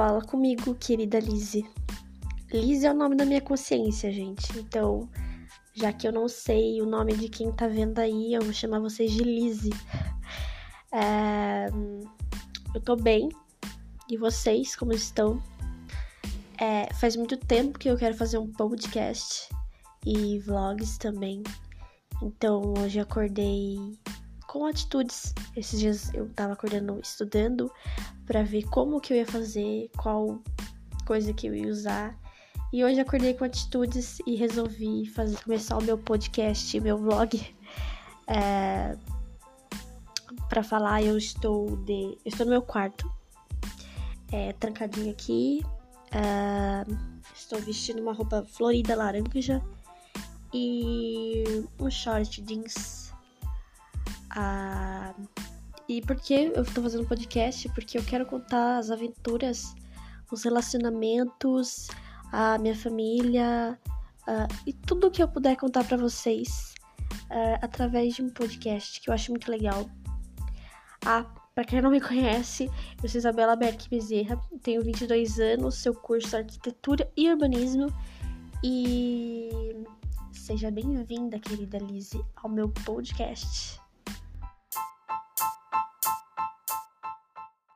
Fala comigo, querida Lizzie. Lizzie é o nome da minha consciência, gente. Então, já que eu não sei o nome de quem tá vendo aí, eu vou chamar vocês de Lizzie. É... Eu tô bem. E vocês, como estão? É, faz muito tempo que eu quero fazer um podcast e vlogs também. Então hoje acordei com atitudes. Esses dias eu tava acordando estudando para ver como que eu ia fazer, qual coisa que eu ia usar. E hoje acordei com atitudes e resolvi fazer, começar o meu podcast, meu vlog. É, para falar, eu estou de, eu estou no meu quarto, é, aqui. É, estou vestindo uma roupa florida laranja e um short jeans. Ah, e por que eu estou fazendo podcast? Porque eu quero contar as aventuras, os relacionamentos, a minha família uh, e tudo que eu puder contar para vocês uh, através de um podcast que eu acho muito legal. Ah, para quem não me conhece, eu sou Isabela Berk Bezerra, tenho 22 anos, seu curso Arquitetura e Urbanismo e seja bem-vinda, querida Lizzie, ao meu podcast.